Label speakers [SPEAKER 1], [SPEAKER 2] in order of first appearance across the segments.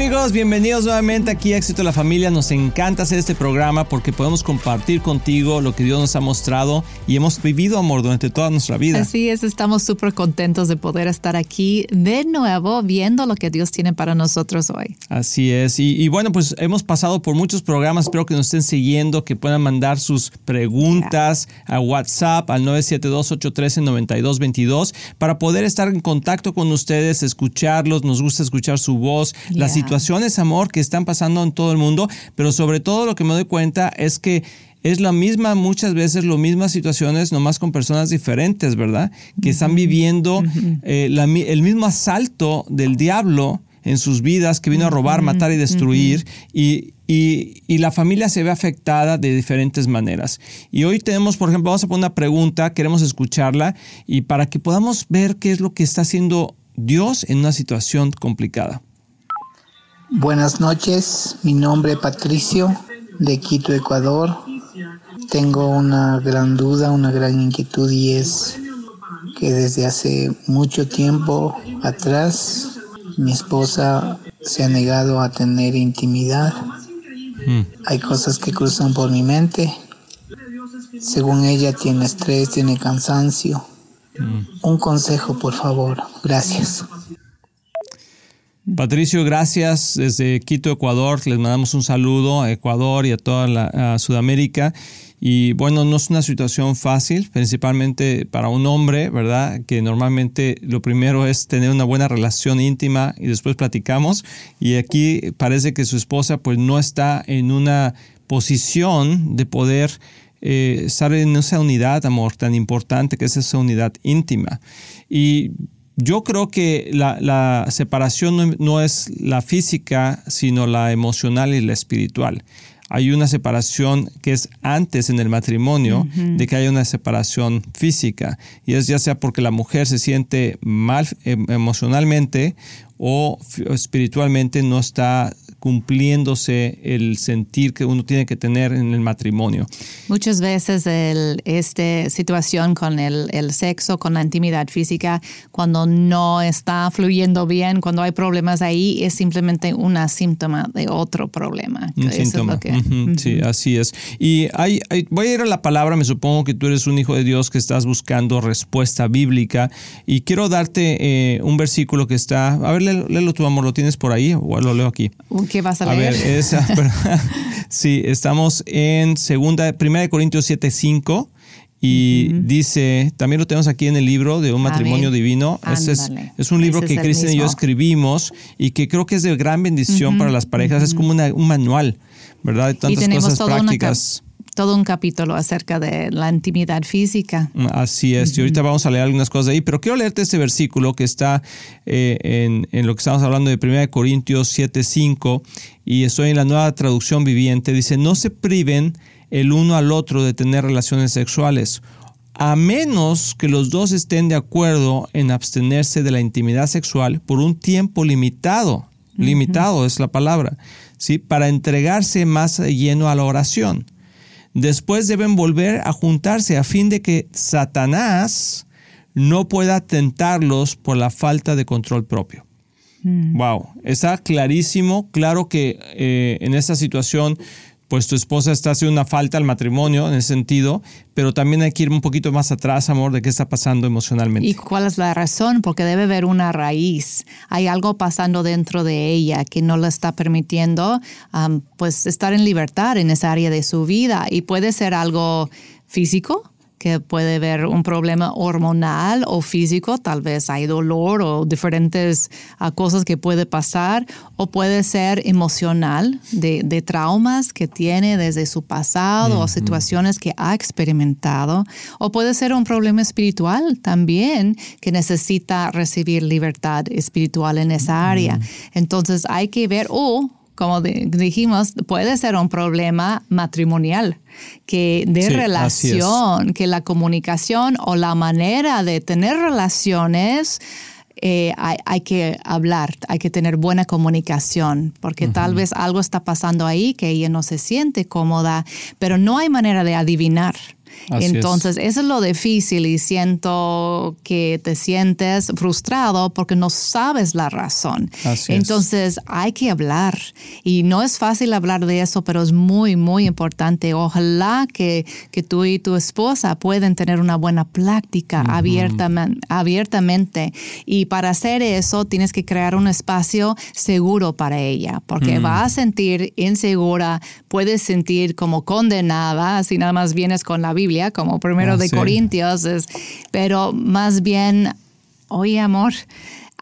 [SPEAKER 1] amigos? Bienvenidos nuevamente aquí a Éxito de la Familia. Nos encanta hacer este programa porque podemos compartir contigo lo que Dios nos ha mostrado y hemos vivido amor durante toda nuestra vida.
[SPEAKER 2] Así es, estamos súper contentos de poder estar aquí de nuevo viendo lo que Dios tiene para nosotros hoy.
[SPEAKER 1] Así es. Y, bueno, pues hemos pasado por muchos programas. Espero que nos estén siguiendo, que puedan mandar sus preguntas a WhatsApp al 972-813-9222 para poder estar en contacto con ustedes, escucharlos. Nos gusta escuchar su voz, las situaciones, amor, que están pasando en todo el mundo, pero sobre todo lo que me doy cuenta es que es la misma, muchas veces, las mismas situaciones, nomás con personas diferentes, ¿verdad? Que están viviendo eh, el mismo asalto del diablo en sus vidas, que vino a robar, matar y destruir, y, y, la familia se ve afectada de diferentes maneras. Y hoy tenemos, por ejemplo, vamos a poner una pregunta, queremos escucharla, y para que podamos ver qué es lo que está haciendo Dios en una situación complicada.
[SPEAKER 3] Buenas noches, mi nombre es Patricio de Quito, Ecuador. Tengo una gran duda, una gran inquietud y es que desde hace mucho tiempo atrás mi esposa se ha negado a tener intimidad. Hmm. Hay cosas que cruzan por mi mente. Según ella tiene estrés, tiene cansancio. Hmm. Un consejo, por favor. Gracias.
[SPEAKER 1] Patricio, gracias desde Quito, Ecuador. Les mandamos un saludo a Ecuador y a toda la, Sudamérica. Y bueno, no es una situación fácil, principalmente para un hombre, ¿verdad? Que normalmente lo primero es tener una buena relación íntima y después platicamos. Y aquí parece que su esposa pues no está en una posición de poder eh, estar en esa unidad, amor, tan importante que es esa unidad íntima. Y yo creo que la, separación no, es la física, sino la emocional y la espiritual. Hay una separación que es antes en el matrimonio de que haya una separación física. Y es ya sea porque la mujer se siente mal em, emocionalmente o espiritualmente no está cumpliéndose el sentir que uno tiene que tener en el matrimonio.
[SPEAKER 2] Muchas veces esta situación con el, sexo, con la intimidad física, cuando no está fluyendo bien, cuando hay problemas ahí, es simplemente una síntoma de otro problema.
[SPEAKER 1] Un síntoma. Sí, así es. Y hay, voy a ir a la palabra, me supongo que tú eres un hijo de Dios que estás buscando respuesta bíblica y quiero darte eh, un versículo que está, a ver, léelo, tu amor, ¿lo tienes por ahí o lo leo aquí?
[SPEAKER 2] ¿Qué vas a leer?
[SPEAKER 1] A ver, esa, sí, estamos en segunda, primera de Corintios 7, 5. Y dice, también lo tenemos aquí en el libro de Un matrimonio divino. Es, es, un libro que Cristian y yo escribimos y que creo que es de gran bendición para las parejas. Es como un manual, ¿verdad? De tantas cosas prácticas
[SPEAKER 2] todo un capítulo acerca de la intimidad física.
[SPEAKER 1] Así es, y ahorita vamos a leer algunas cosas ahí, pero quiero leerte este versículo que está eh, en, en, lo que estamos hablando de 1 Corintios 7:5 y estoy en la nueva traducción viviente. Dice, no se priven el uno al otro de tener relaciones sexuales, a menos que los dos estén de acuerdo en abstenerse de la intimidad sexual por un tiempo limitado. Limitado es la palabra, ¿sí? Para entregarse más lleno a la oración. Después deben volver a juntarse a fin de que Satanás no pueda tentarlos por la falta de control propio. Wow, mm. está clarísimo, claro que eh, en esta situación pues tu esposa está haciendo una falta al matrimonio en ese sentido, pero también hay que ir un poquito más atrás, amor, de qué está pasando emocionalmente.
[SPEAKER 2] ¿Y cuál es la razón? Porque debe haber una raíz. Hay algo pasando dentro de ella que no le está permitiendo pues estar en libertad en esa área de su vida y puede ser algo físico, que puede haber un problema hormonal o físico, tal vez hay dolor o diferentes ah, cosas que puede pasar, o puede ser emocional, de, traumas que tiene desde su pasado o situaciones que ha experimentado, o puede ser un problema espiritual también que necesita recibir libertad espiritual en esa área. Entonces hay que ver, o como dijimos, puede ser un problema matrimonial, que de relación, que la comunicación o la manera de tener relaciones eh, hay, que hablar, hay que tener buena comunicación, porque tal vez algo está pasando ahí que ella no se siente cómoda, pero no hay manera de adivinar. Entonces, eso es lo difícil y siento que te sientes frustrado porque no sabes la razón. Entonces, hay que hablar y no es fácil hablar de eso, pero es muy, muy importante. Ojalá que, que tú y tu esposa puedan tener una buena práctica abiertamente, abiertamente. Y para hacer eso, tienes que crear un espacio seguro para ella, porque va a sentir insegura, puedes sentir como condenada si nada más vienes con la Biblia, como primero de Corintios, pero más bien, oye amor,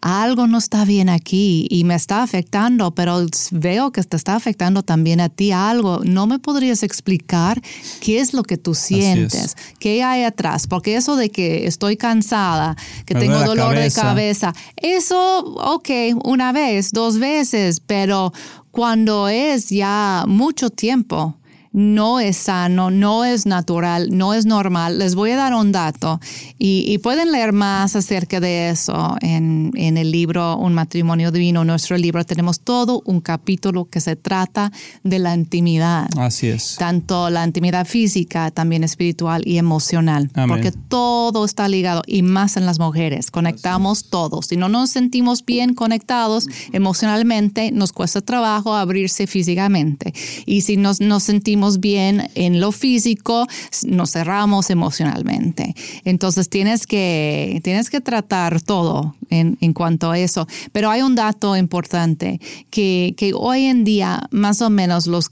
[SPEAKER 2] algo no está bien aquí y me está afectando, pero veo que te está afectando también a ti algo. ¿No me podrías explicar qué es lo que tú sientes? ¿Qué hay atrás? Porque eso de que estoy cansada, que tengo dolor de cabeza, eso, ok, una vez, dos veces, pero cuando es ya mucho tiempo, no es sano, no es natural, no es normal. Les voy a dar un dato y, pueden leer más acerca de eso en, el libro Un matrimonio divino. Nuestro libro tenemos todo un capítulo que se trata de la intimidad.
[SPEAKER 1] Así es.
[SPEAKER 2] Tanto la intimidad física, también espiritual y emocional. Porque todo está ligado y más en las mujeres. Conectamos todos. Si no nos sentimos bien conectados emocionalmente, nos cuesta trabajo abrirse físicamente. Y si nos, nos sentimos bien en lo físico, nos cerramos emocionalmente. Entonces tienes que, tienes que tratar todo en, en cuanto a eso. Pero hay un dato importante, que, que hoy en día más o menos los,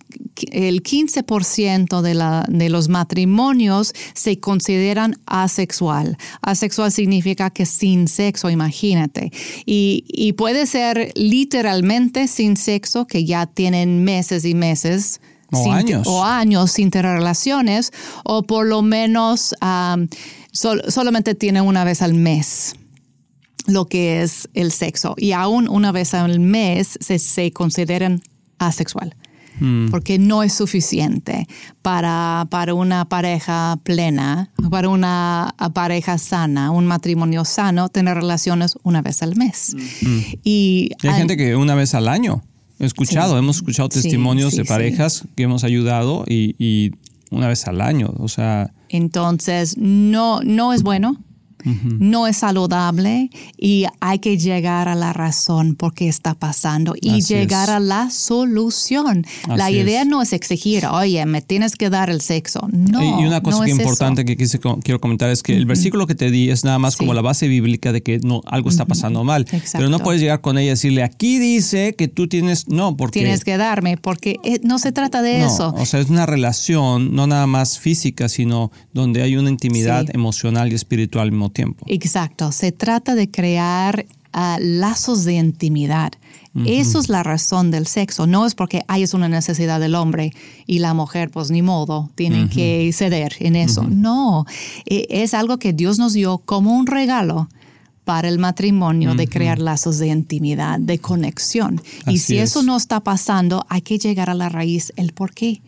[SPEAKER 2] el 15% de, la, de los matrimonios se consideran asexual. Asexual significa que sin sexo, imagínate. Y, y puede ser literalmente sin sexo, que ya tienen meses y meses
[SPEAKER 1] o años.
[SPEAKER 2] O años sin tener relaciones, o por lo menos solamente tienen una vez al mes lo que es el sexo. Y aún una vez al mes se, se consideran asexual. Hmm. Porque no es suficiente para, para una pareja plena, para una pareja sana, un matrimonio sano, tener relaciones una vez al mes.
[SPEAKER 1] Hmm. Y, hay gente que una vez al año. Escuchado, hemos escuchado testimonios de parejas que hemos ayudado y, y, una vez al año, o sea.
[SPEAKER 2] Entonces, no, no es bueno no es saludable y hay que llegar a la razón por qué está pasando y llegar a la solución. la idea no es exigir, oye, me tienes que dar el sexo. No.
[SPEAKER 1] Y una cosa importante que quiero comentar es que el versículo que te di es nada más como la base bíblica de que no, algo está pasando mal. Pero no puedes llegar con ella y decirle, aquí dice que tú tienes, no, porque...
[SPEAKER 2] Tienes que darme, porque eh, no se trata de eso.
[SPEAKER 1] O sea, es una relación no nada más física, sino donde hay una intimidad emocional y espiritual tiempo.
[SPEAKER 2] Exacto, se trata de crear ah, lazos de intimidad. Eso es la razón del sexo. No es porque hay es una necesidad del hombre y la mujer, pues ni modo, tienen que ceder en eso. No, e, es algo que Dios nos dio como un regalo para el matrimonio de crear lazos de intimidad, de conexión. y si eso no está pasando, hay que llegar a la raíz, el por qué.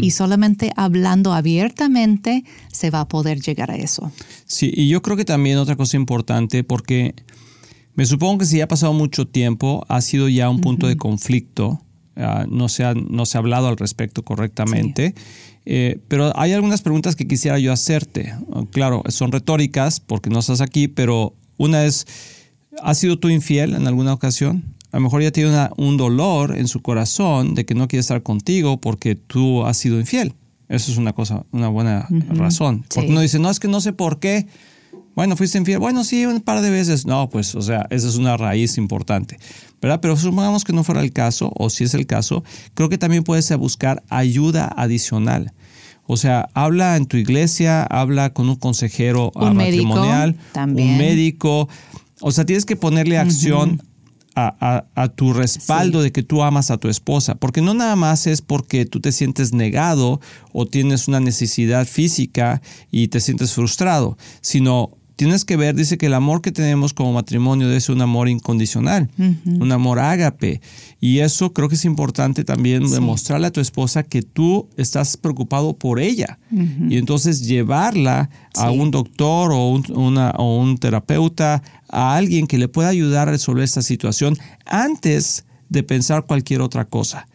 [SPEAKER 2] Y solamente hablando abiertamente se va a poder llegar a eso.
[SPEAKER 1] Sí, y yo creo que también otra cosa importante, porque me supongo que si ha pasado mucho tiempo, ha sido ya un punto de conflicto. Ah, no, se ha, no se ha hablado al respecto correctamente. Eh, pero hay algunas preguntas que quisiera yo hacerte. Claro, son retóricas porque no estás aquí, pero una es, ¿has sido tú infiel en alguna ocasión? A lo mejor ya tiene un dolor en su corazón de que no quiere estar contigo porque tú has sido infiel. Eso es una cosa, una buena razón. Porque uno dice, no, es que no sé por qué. Bueno, fuiste infiel. Bueno, sí, un par de veces. No, pues, o sea, esa es una raíz importante. ¿Verdad? Pero supongamos que no fuera el caso, o si es el caso, creo que también puedes buscar ayuda adicional. O sea, habla en tu iglesia, habla con un consejero un matrimonial, un médico. O sea, tienes que ponerle acción a, tu respaldo de que tú amas a tu esposa. Porque no nada más es porque tú te sientes negado o tienes una necesidad física y te sientes frustrado, sino tienes que ver, dice que el amor que tenemos como matrimonio es un amor incondicional, un amor ágape. Y eso creo que es importante también demostrarle a tu esposa que tú estás preocupado por ella. Y entonces llevarla a un doctor o un, o un terapeuta, a alguien que le pueda ayudar a resolver esta situación antes de pensar cualquier otra cosa.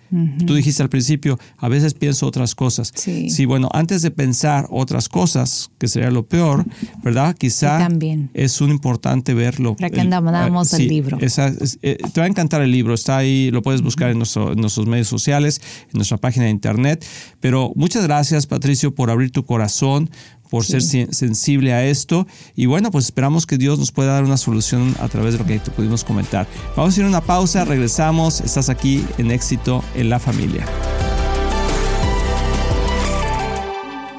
[SPEAKER 1] Tú dijiste al principio, a veces pienso otras cosas.
[SPEAKER 2] Sí.
[SPEAKER 1] Sí, bueno, antes de pensar otras cosas, que sería lo peor, ¿verdad? Quizá
[SPEAKER 2] también.
[SPEAKER 1] es un importante verlo.
[SPEAKER 2] Recomendamos el, libro.
[SPEAKER 1] Esa, es, eh, te va a encantar el libro, está ahí, lo puedes buscar en, nuestro, en nuestros medios sociales, en nuestra página de internet. Pero muchas gracias, Patricio, por abrir tu corazón, por ser sensible a esto. Y bueno, pues esperamos que Dios nos pueda dar una solución a través de lo que te pudimos comentar. Vamos a ir a una pausa, regresamos. Estás aquí en éxito en la familia.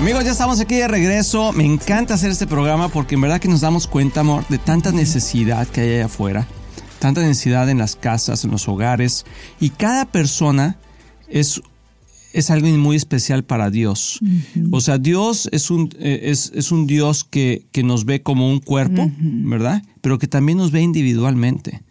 [SPEAKER 1] Amigos, ya estamos aquí de regreso. Me encanta hacer este programa porque en verdad que nos damos cuenta, amor, de tanta necesidad que hay allá afuera. Tanta necesidad en las casas, en los hogares. Y cada persona es, es algo muy especial para Dios. O sea, Dios es un, eh, es, es un Dios que, que, nos ve como un cuerpo, ¿verdad? Pero que también nos ve individualmente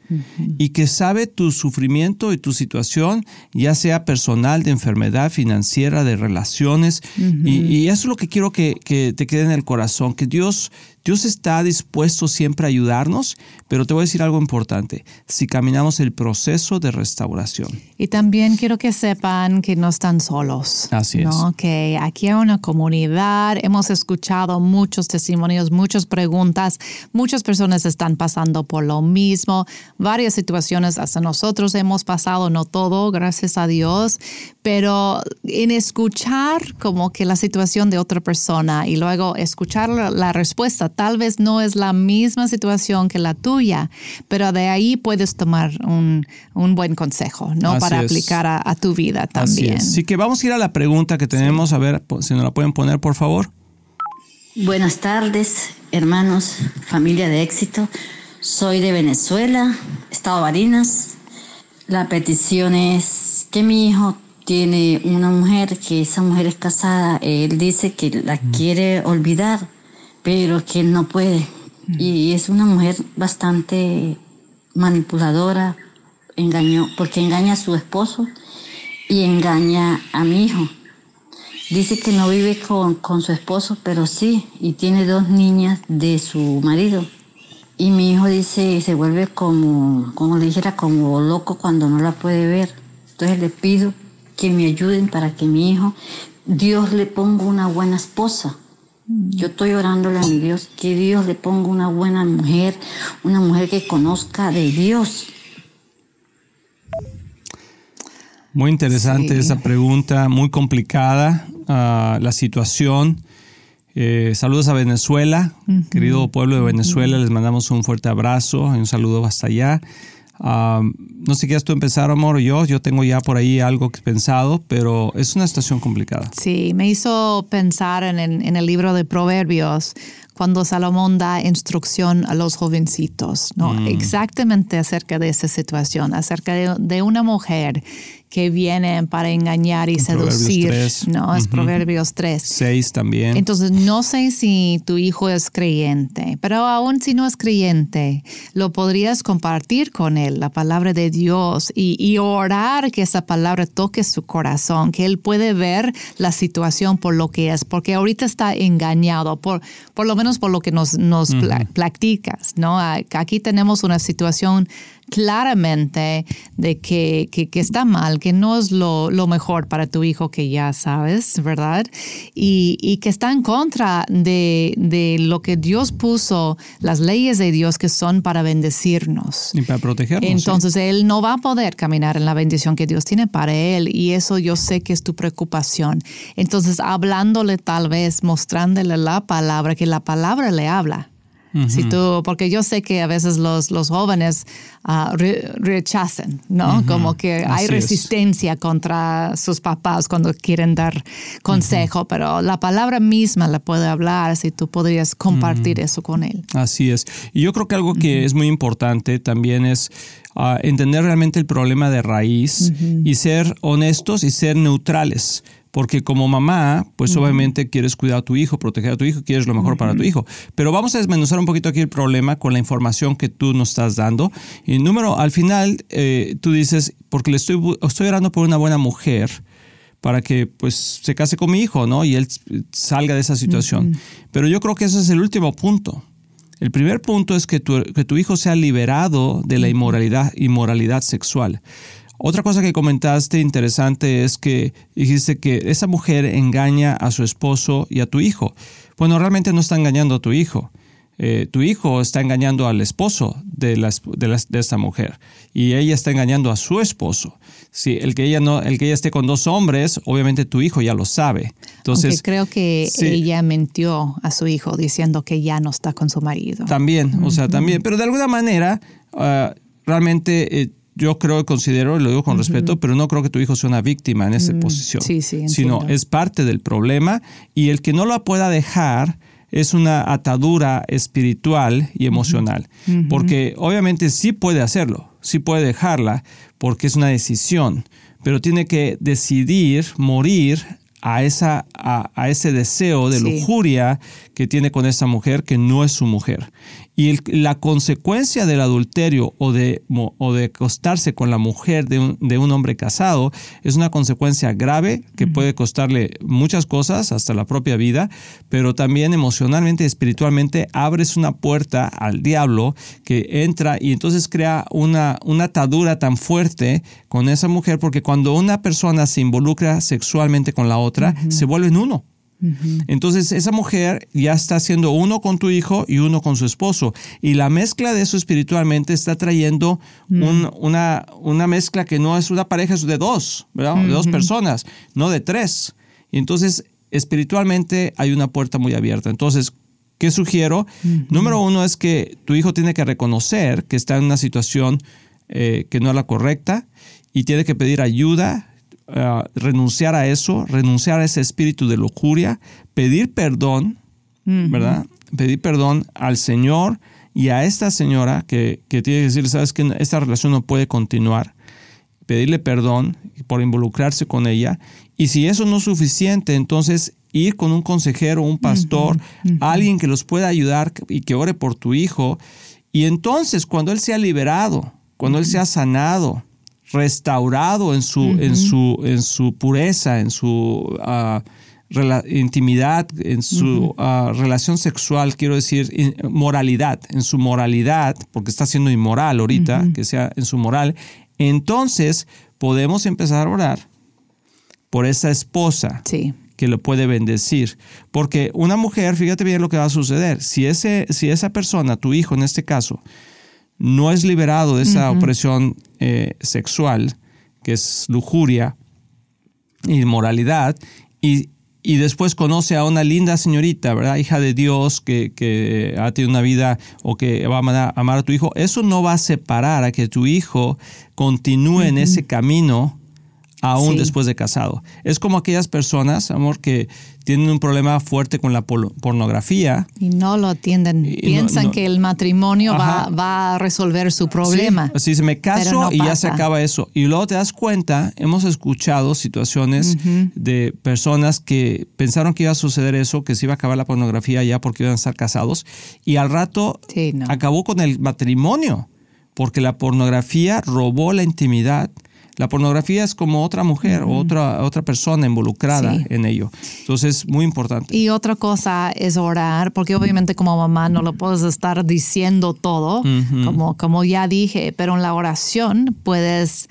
[SPEAKER 1] y que sabe tu sufrimiento y tu situación, ya sea personal, de enfermedad, financiera, de relaciones. y, eso es lo que quiero que, que, te quede en el corazón, que Dios, Dios está dispuesto siempre a ayudarnos, pero te voy a decir algo importante, si caminamos el proceso de restauración.
[SPEAKER 2] Y también quiero que sepan que no están solos.
[SPEAKER 1] Así
[SPEAKER 2] es. Que aquí hay una comunidad, hemos escuchado muchos testimonios, muchas preguntas, muchas personas están pasando por lo mismo varias situaciones hasta nosotros hemos pasado, no todo, gracias a Dios, pero en escuchar como que la situación de otra persona y luego escuchar la, respuesta, tal vez no es la misma situación que la tuya, pero de ahí puedes tomar un, un buen consejo, ¿no? Para aplicar a, tu vida también.
[SPEAKER 1] Así, que vamos a ir a la pregunta que tenemos, a ver si nos la pueden poner, por favor.
[SPEAKER 4] Buenas tardes, hermanos, familia de éxito. Soy de Venezuela, Estado Barinas. La petición es que mi hijo tiene una mujer, que esa mujer es casada. Él dice que la quiere olvidar, pero que él no puede. Y es una mujer bastante manipuladora, engañó, porque engaña a su esposo y engaña a mi hijo. Dice que no vive con, con su esposo, pero sí, y tiene dos niñas de su marido. Y mi hijo dice, se vuelve como, como le dijera, como loco cuando no la puede ver. Entonces le pido que me ayuden para que mi hijo, Dios le ponga una buena esposa. Yo estoy orándole a mi Dios, que Dios le ponga una buena mujer, una mujer que conozca de Dios.
[SPEAKER 1] Muy interesante esa pregunta, muy complicada uh, la situación. Eh, saludos a Venezuela, querido pueblo de Venezuela, les mandamos un fuerte abrazo y un saludo hasta allá. No sé qué quieres tú empezar, amor, yo. Yo tengo ya por ahí algo pensado, pero es una situación complicada.
[SPEAKER 2] Sí, me hizo pensar en, en el libro de Proverbios, cuando Salomón da instrucción a los jovencitos, ¿no? Mm. Exactamente acerca de esa situación, acerca de, de una mujer que vienen para engañar y seducir. No, es Proverbios 3.
[SPEAKER 1] 6 también.
[SPEAKER 2] Entonces, no sé si tu hijo es creyente, pero aún si no es creyente, lo podrías compartir con él, la palabra de Dios, y, y orar que esa palabra toque su corazón, que él puede ver la situación por lo que es, porque ahorita está engañado, por, por lo menos por lo que nos, nos platicas, ¿no? Aquí tenemos una situación claramente de que, que, está mal, que no es lo, lo, mejor para tu hijo que ya sabes, ¿verdad? Y, y que está en contra de, de, lo que Dios puso, las leyes de Dios que son para bendecirnos.
[SPEAKER 1] Y para protegernos.
[SPEAKER 2] Entonces él no va a poder caminar en la bendición que Dios tiene para él y eso yo sé que es tu preocupación. Entonces hablándole tal vez, mostrándole la palabra, que la palabra le habla si tú, porque yo sé que a veces los, los jóvenes uh, rechazan, ¿no? Como que hay resistencia contra sus papás cuando quieren dar consejo, pero la palabra misma la puede hablar si tú podrías compartir eso con él.
[SPEAKER 1] Así es. Y yo creo que algo que es muy importante también es uh, entender realmente el problema de raíz y ser honestos y ser neutrales. Porque como mamá, pues obviamente quieres cuidar a tu hijo, proteger a tu hijo, quieres lo mejor para tu hijo. Pero vamos a desmenuzar un poquito aquí el problema con la información que tú nos estás dando. Y número, al final, eh, tú dices, porque le estoy, estoy orando por una buena mujer para que pues se case con mi hijo, ¿no? Y él salga de esa situación. Pero yo creo que ese es el último punto. El primer punto es que tu, que tu hijo sea liberado de la inmoralidad, inmoralidad sexual. Otra cosa que comentaste interesante es que dijiste que esa mujer engaña a su esposo y a tu hijo. Bueno, realmente no está engañando a tu hijo. Eh, tu hijo está engañando al esposo de, de, esta mujer y ella está engañando a su esposo. Si el que ella no, el que ella esté con dos hombres, obviamente tu hijo ya lo sabe. Entonces
[SPEAKER 2] creo que ella mintió a su hijo diciendo que ya no está con su marido.
[SPEAKER 1] También, o sea, también, pero de alguna manera ah, realmente eh, yo creo, considero, y lo digo con respeto, pero no creo que tu hijo sea una víctima en esa mm, posición,
[SPEAKER 2] sí, sí,
[SPEAKER 1] sino es parte del problema y el que no lo pueda dejar es una atadura espiritual y emocional, porque obviamente sí puede hacerlo, sí puede dejarla, porque es una decisión, pero tiene que decidir morir a, esa, a, ese deseo de lujuria que tiene con esa mujer que no es su mujer. Y la consecuencia del adulterio o de, o de acostarse con la mujer de un, de un, hombre casado es una consecuencia grave que puede costarle muchas cosas, hasta la propia vida, pero también emocionalmente y espiritualmente abres una puerta al diablo que entra y entonces crea una, una atadura tan fuerte con esa mujer, porque cuando una persona se involucra sexualmente con la otra, se vuelven uno. Entonces esa mujer ya está haciendo uno con tu hijo y uno con su esposo. Y la mezcla de eso espiritualmente está trayendo mm. una, una, mezcla que no es una pareja, es de dos, ¿verdad? De dos personas, no de tres. Y entonces espiritualmente hay una puerta muy abierta. Entonces, ¿qué sugiero? Número uno es que tu hijo tiene que reconocer que está en una situación eh, que no es la correcta y tiene que pedir ayuda eh, renunciar a eso, renunciar a ese espíritu de lujuria, pedir perdón, ¿verdad? Pedir perdón al Señor y a esta señora que, que tiene que decir, sabes que esta relación no puede continuar, pedirle perdón por involucrarse con ella. Y si eso no es suficiente, entonces ir con un consejero, un pastor, alguien que los pueda ayudar y que ore por tu hijo. Y entonces cuando él sea liberado, cuando él sea sanado, restaurado en su, en su, en su pureza, en su ah, intimidad, en su ah, relación sexual, quiero decir, moralidad, en su moralidad, porque está siendo inmoral ahorita, que sea en su moral, entonces podemos empezar a orar por esa esposa. que lo puede bendecir. Porque una mujer, fíjate bien lo que va a suceder. Si, ese, si esa persona, tu hijo en este caso, no es liberado de esa opresión eh, sexual, que es lujuria, inmoralidad, y, y, después conoce a una linda señorita, ¿verdad? Hija de Dios, que, que ha tenido una vida o que va a amar, a tu hijo, eso no va a separar a que tu hijo continúe en ese camino aún después de casado. Es como aquellas personas, amor, que tienen un problema fuerte con la pornografía.
[SPEAKER 2] Y no lo atienden. Piensan que el matrimonio va, a resolver su problema.
[SPEAKER 1] Sí, se me caso y ya se acaba eso. Y luego te das cuenta, hemos escuchado situaciones de personas que pensaron que iba a suceder eso, que se iba a acabar la pornografía ya porque iban a estar casados. Y al rato acabó con el matrimonio, porque la pornografía robó la intimidad La pornografía es como otra mujer o otra, otra persona involucrada en ello. Entonces, muy importante.
[SPEAKER 2] Y otra cosa es orar, porque obviamente como mamá no lo puedes estar diciendo todo, como, como ya dije, pero en la oración puedes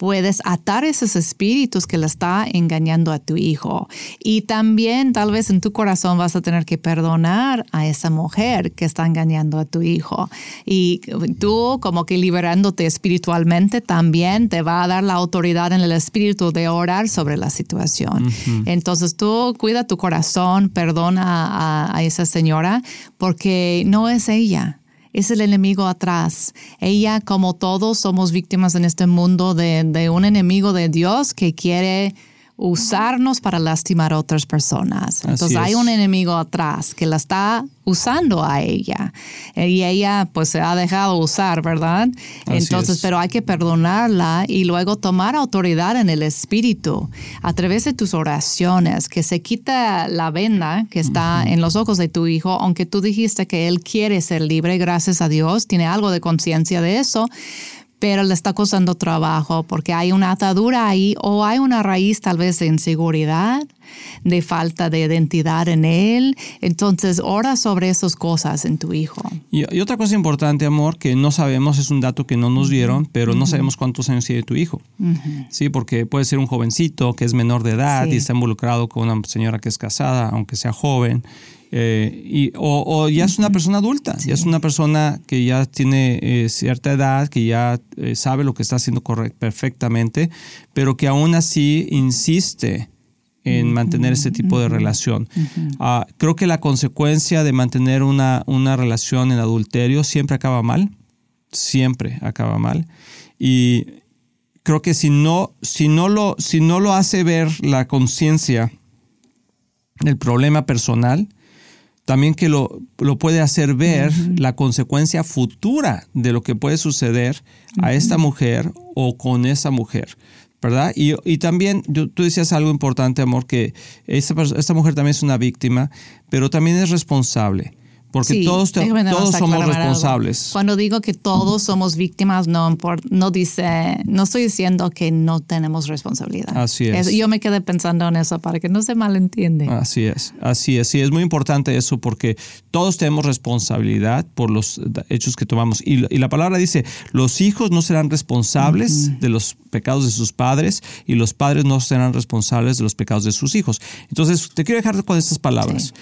[SPEAKER 2] puedes atar esos espíritus que le está engañando a tu hijo. Y también tal vez en tu corazón vas a tener que perdonar a esa mujer que está engañando a tu hijo. Y tú como que liberándote espiritualmente también te va a dar la autoridad en el espíritu de orar sobre la situación. Entonces tú cuida tu corazón, perdona a esa señora porque no es ella es el enemigo atrás. Ella, como todos, somos víctimas en este mundo de, de un enemigo de Dios que quiere usarnos para lastimar a otras personas. Entonces hay un enemigo atrás que la está usando a ella y ella pues se ha dejado usar, ¿verdad? Entonces, pero hay que perdonarla y luego tomar autoridad en el espíritu a través de tus oraciones, que se quita la venda que está en los ojos de tu hijo, aunque tú dijiste que él quiere ser libre, gracias a Dios, tiene algo de conciencia de eso pero le está costando trabajo porque hay una atadura ahí o hay una raíz tal vez de inseguridad, de falta de identidad en él. Entonces, ora sobre esas cosas en tu hijo.
[SPEAKER 1] Y, otra cosa importante, amor, que no sabemos, es un dato que no nos dieron, pero no sabemos cuántos años tiene tu hijo. Sí, porque puede ser un jovencito que es menor de edad y está involucrado con una señora que es casada, aunque sea joven eh, y, o, ya es una persona adulta, ya es una persona que ya tiene eh, cierta edad, que ya eh, sabe lo que está haciendo perfectamente, pero que aún así insiste en mantener ese tipo de relación. Ah, creo que la consecuencia de mantener una, una relación en adulterio siempre acaba mal, siempre acaba mal. Y creo que si no, si no, lo, si no lo hace ver la conciencia del problema personal, también que lo, puede hacer ver la consecuencia futura de lo que puede suceder a esta mujer o con esa mujer. ¿verdad? Y, también tú decías algo importante, amor, que esta, esta, mujer también es una víctima, pero también es responsable. Porque todos, todos somos responsables.
[SPEAKER 2] Cuando digo que todos somos víctimas, no, no dice, no estoy diciendo que no tenemos responsabilidad.
[SPEAKER 1] Así es.
[SPEAKER 2] Yo me quedé pensando en eso para que no se malentiende.
[SPEAKER 1] Así es, así es. Sí, es muy importante eso porque todos tenemos responsabilidad por los hechos que tomamos. Y, la palabra dice, los hijos no serán responsables de los pecados de sus padres y los padres no serán responsables de los pecados de sus hijos. Entonces, te quiero dejar con estas palabras.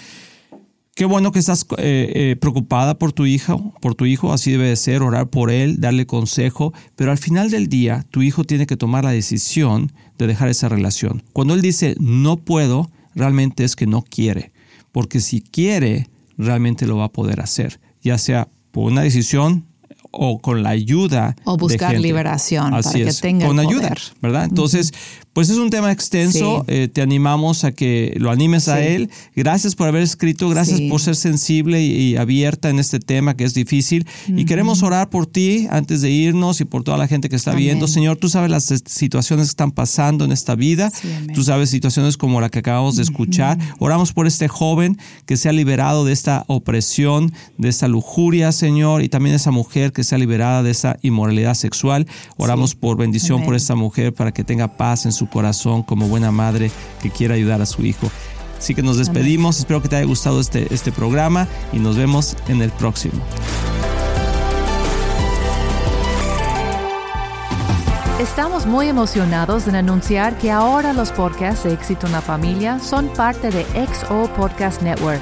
[SPEAKER 1] Qué bueno que estás eh, eh, preocupada por tu hijo, por tu hijo, así debe de ser, orar por él, darle consejo, pero al final del día tu hijo tiene que tomar la decisión de dejar esa relación. Cuando él dice no puedo, realmente es que no quiere, porque si quiere, realmente lo va a poder hacer, ya sea por una decisión o con la ayuda
[SPEAKER 2] o buscar liberación para que tenga
[SPEAKER 1] con ayuda, ¿verdad? Entonces, pues es un tema extenso. Eh, te animamos a que lo animes a él. Gracias por haber escrito, gracias por ser sensible y, abierta en este tema que es difícil. Y queremos orar por ti antes de irnos y por toda la gente que está viendo. Señor, tú sabes las situaciones que están pasando en esta vida. tú sabes situaciones como la que acabamos de escuchar. Oramos por este joven que sea liberado de esta opresión, de esta lujuria, Señor, y también esa mujer que sea liberada de esa inmoralidad sexual. Oramos por bendición por esta mujer para que tenga paz en su corazón como buena madre que quiera ayudar a su hijo. Así que nos despedimos, espero que te haya gustado este, este programa y nos vemos en el próximo.
[SPEAKER 5] Estamos muy emocionados en anunciar que ahora los podcasts de Éxito en la Familia son parte de XO Podcast Network